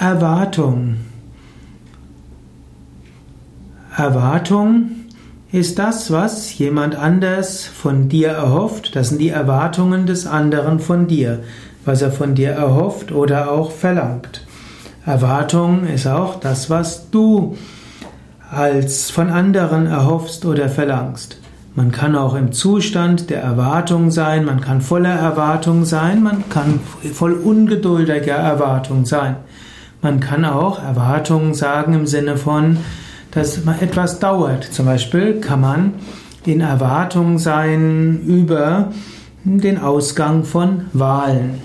Erwartung. Erwartung ist das, was jemand anders von dir erhofft. Das sind die Erwartungen des anderen von dir, was er von dir erhofft oder auch verlangt. Erwartung ist auch das, was du als von anderen erhoffst oder verlangst. Man kann auch im Zustand der Erwartung sein, man kann voller Erwartung sein, man kann voll ungeduldiger Erwartung sein. Man kann auch Erwartungen sagen im Sinne von, dass etwas dauert. Zum Beispiel kann man in Erwartung sein über den Ausgang von Wahlen.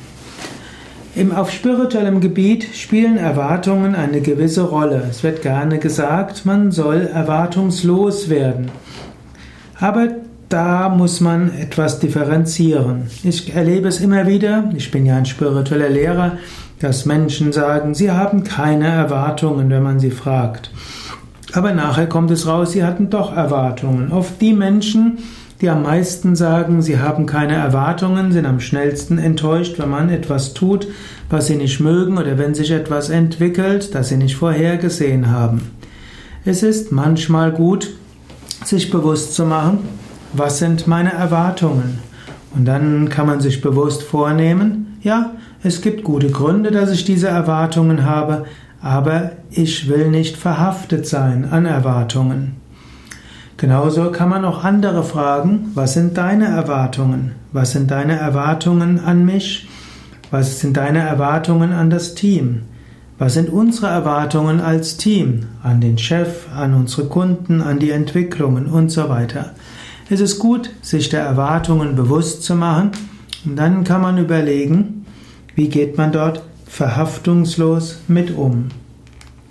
Im, auf spirituellem Gebiet spielen Erwartungen eine gewisse Rolle. Es wird gerne gesagt, man soll erwartungslos werden. Aber da muss man etwas differenzieren. Ich erlebe es immer wieder, ich bin ja ein spiritueller Lehrer, dass Menschen sagen, sie haben keine Erwartungen, wenn man sie fragt. Aber nachher kommt es raus, sie hatten doch Erwartungen. Oft die Menschen, die am meisten sagen, sie haben keine Erwartungen, sind am schnellsten enttäuscht, wenn man etwas tut, was sie nicht mögen oder wenn sich etwas entwickelt, das sie nicht vorhergesehen haben. Es ist manchmal gut, sich bewusst zu machen, was sind meine Erwartungen. Und dann kann man sich bewusst vornehmen, ja, es gibt gute Gründe, dass ich diese Erwartungen habe, aber ich will nicht verhaftet sein an Erwartungen. Genauso kann man auch andere fragen, was sind deine Erwartungen? Was sind deine Erwartungen an mich? Was sind deine Erwartungen an das Team? Was sind unsere Erwartungen als Team an den Chef, an unsere Kunden, an die Entwicklungen und so weiter? Es ist gut, sich der Erwartungen bewusst zu machen und dann kann man überlegen, wie geht man dort verhaftungslos mit um.